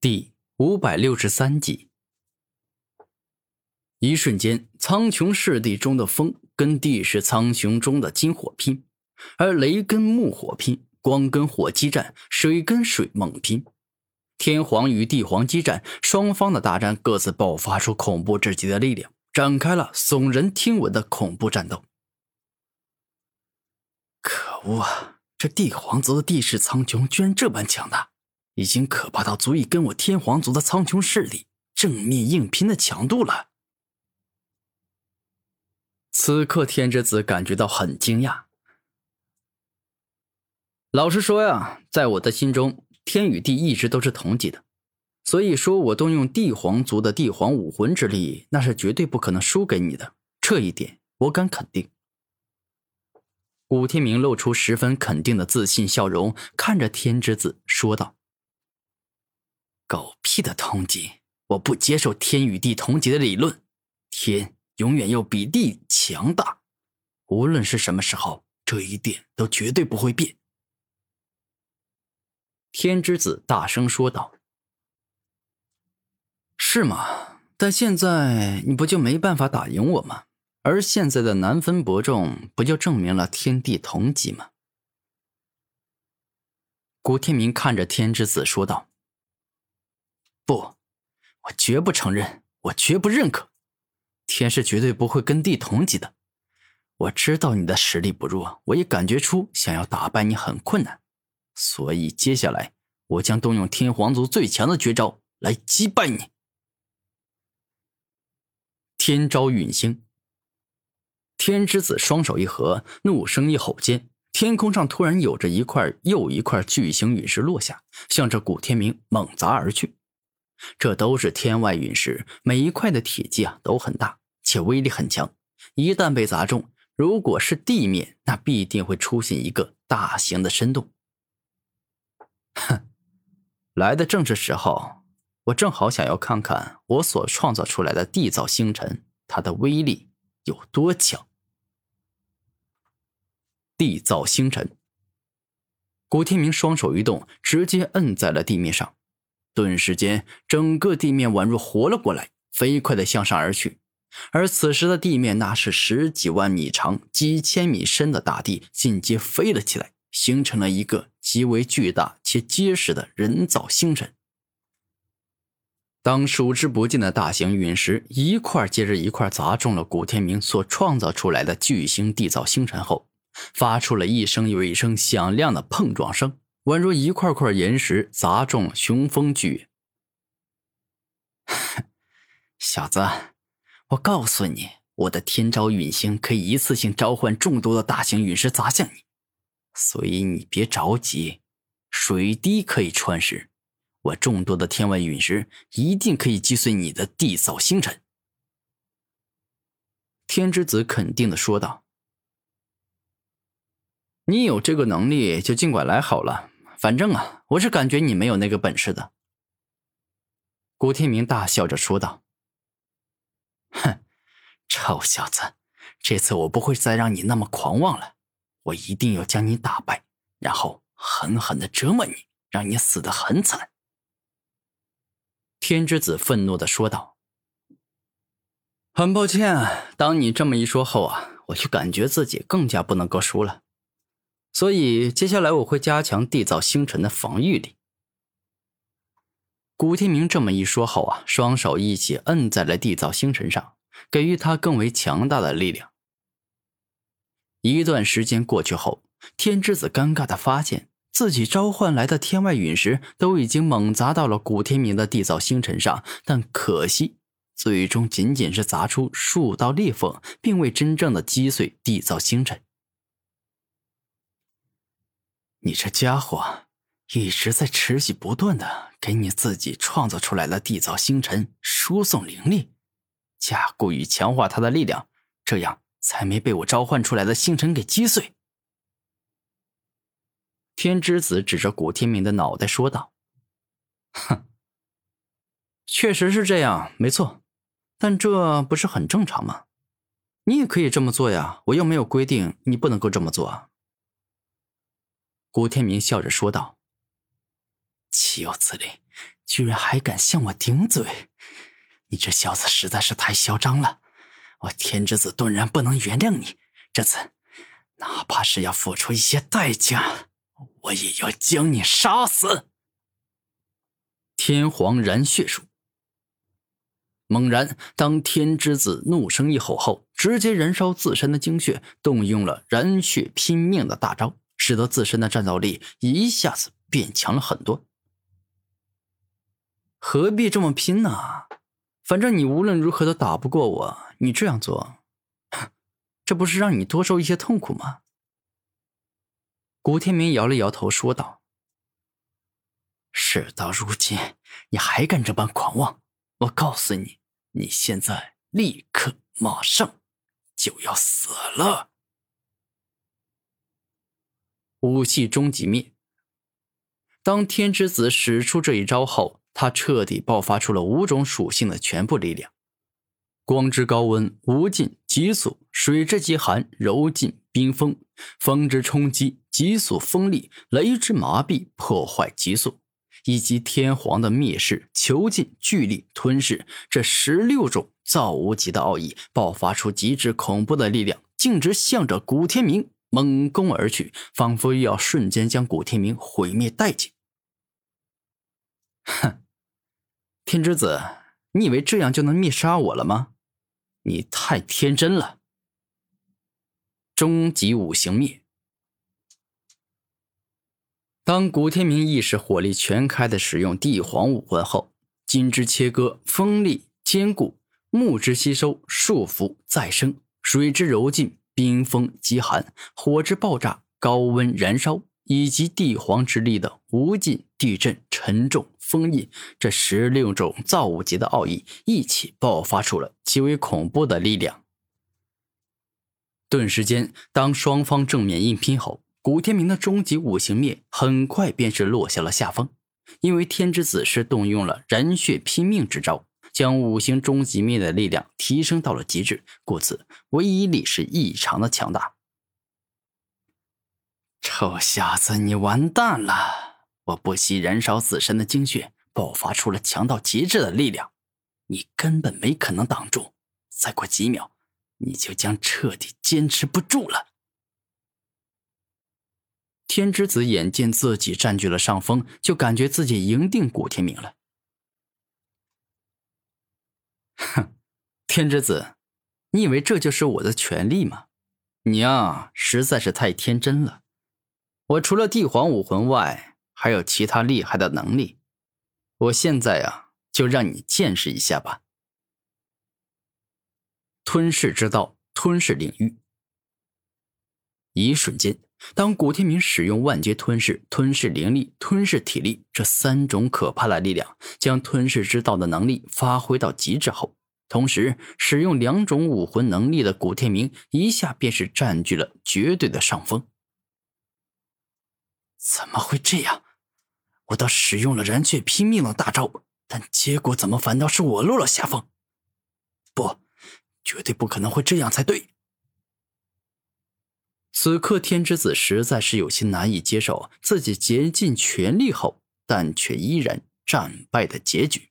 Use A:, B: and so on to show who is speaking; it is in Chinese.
A: 第五百六十三集，一瞬间，苍穹世地中的风跟地势苍穹中的金火拼，而雷跟木火拼，光跟火激战，水跟水猛拼，天皇与地皇激战，双方的大战各自爆发出恐怖至极的力量，展开了耸人听闻的恐怖战斗。可恶啊！这帝皇族的地势苍穹居然这般强大！已经可怕到足以跟我天皇族的苍穹势力正面硬拼的强度了。此刻，天之子感觉到很惊讶。老实说呀，在我的心中，天与地一直都是同级的，所以说我动用帝皇族的帝皇武魂之力，那是绝对不可能输给你的。这一点我敢肯定。古天明露出十分肯定的自信笑容，看着天之子说道。狗屁的同级！我不接受天与地同级的理论。天永远要比地强大，无论是什么时候，这一点都绝对不会变。天之子大声说道：“是吗？但现在你不就没办法打赢我吗？而现在的难分伯仲，不就证明了天地同级吗？”古天明看着天之子说道。不，我绝不承认，我绝不认可。天是绝对不会跟地同级的。我知道你的实力不弱，我也感觉出想要打败你很困难，所以接下来我将动用天皇族最强的绝招来击败你。天招陨星。天之子双手一合，怒声一吼间，天空上突然有着一块又一块巨型陨石落下，向着古天明猛砸而去。这都是天外陨石，每一块的体积啊都很大，且威力很强。一旦被砸中，如果是地面，那必定会出现一个大型的深洞。哼，来的正是时候。我正好想要看看我所创造出来的地造星辰，它的威力有多强。地造星辰，古天明双手一动，直接摁在了地面上。顿时间，整个地面宛若活了过来，飞快的向上而去。而此时的地面，那是十几万米长、几千米深的大地，尽皆飞了起来，形成了一个极为巨大且结实的人造星辰。当数之不尽的大型陨石一块接着一块砸中了古天明所创造出来的巨型地造星辰后，发出了一声又一声响亮的碰撞声。宛若一块块岩石砸中雄风巨 小子，我告诉你，我的天招陨星可以一次性召唤众多的大型陨石砸向你，所以你别着急。水滴可以穿石，我众多的天外陨石一定可以击碎你的地扫星辰。天之子肯定的说道：“你有这个能力，就尽管来好了。”反正啊，我是感觉你没有那个本事的。”古天明大笑着说道。“哼，臭小子，这次我不会再让你那么狂妄了，我一定要将你打败，然后狠狠的折磨你，让你死得很惨。”天之子愤怒的说道。“很抱歉，当你这么一说后啊，我就感觉自己更加不能够输了。”所以，接下来我会加强缔造星辰的防御力。古天明这么一说后啊，双手一起摁在了缔造星辰上，给予他更为强大的力量。一段时间过去后，天之子尴尬的发现自己召唤来的天外陨石都已经猛砸到了古天明的缔造星辰上，但可惜，最终仅仅是砸出数道裂缝，并未真正的击碎缔造星辰。你这家伙一直在持续不断的给你自己创造出来的缔造星辰输送灵力，加固与强化它的力量，这样才没被我召唤出来的星辰给击碎。天之子指着古天明的脑袋说道：“哼，确实是这样，没错，但这不是很正常吗？你也可以这么做呀，我又没有规定你不能够这么做。”古天明笑着说道：“岂有此理！居然还敢向我顶嘴！你这小子实在是太嚣张了！我天之子顿然不能原谅你，这次哪怕是要付出一些代价，我也要将你杀死！天皇燃血术。猛然，当天之子怒声一吼后，直接燃烧自身的精血，动用了燃血拼命的大招，使得自身的战斗力一下子变强了很多。何必这么拼呢？反正你无论如何都打不过我，你这样做，这不是让你多受一些痛苦吗？古天明摇了摇头，说道：“事到如今，你还敢这般狂妄？我告诉你。”你现在立刻马上就要死了！武器终极灭。当天之子使出这一招后，他彻底爆发出了五种属性的全部力量：光之高温、无尽急速、水之极寒、柔劲冰封、风之冲击、急速锋利、雷之麻痹、破坏急速。以及天皇的灭世、囚禁、巨力、吞噬这十六种造物级的奥义，爆发出极致恐怖的力量，径直向着古天明猛攻而去，仿佛要瞬间将古天明毁灭殆尽。哼，天之子，你以为这样就能灭杀我了吗？你太天真了。终极五行灭。当古天明意识火力全开的使用帝皇武魂后，金之切割锋利坚固，木之吸收束缚再生，水之柔劲冰封极寒，火之爆炸高温燃烧，以及帝皇之力的无尽地震沉重封印，这十六种造物级的奥义一起爆发出了极为恐怖的力量。顿时间，当双方正面硬拼后。古天明的终极五行灭很快便是落下了下风，因为天之子是动用了燃血拼命之招，将五行终极灭的力量提升到了极致，故此威力是异常的强大。臭小子，你完蛋了！我不惜燃烧自身的精血，爆发出了强到极致的力量，你根本没可能挡住。再过几秒，你就将彻底坚持不住了。天之子眼见自己占据了上风，就感觉自己赢定古天明了。哼，天之子，你以为这就是我的权利吗？你啊，实在是太天真了。我除了帝皇武魂外，还有其他厉害的能力。我现在啊，就让你见识一下吧。吞噬之道，吞噬领域。一瞬间。当古天明使用万劫吞噬、吞噬灵力、吞噬体力这三种可怕的力量，将吞噬之道的能力发挥到极致后，同时使用两种武魂能力的古天明一下便是占据了绝对的上风。怎么会这样？我倒使用了燃血拼命的大招，但结果怎么反倒是我落了下风？不，绝对不可能会这样才对。此刻，天之子实在是有些难以接受自己竭尽全力后，但却依然战败的结局。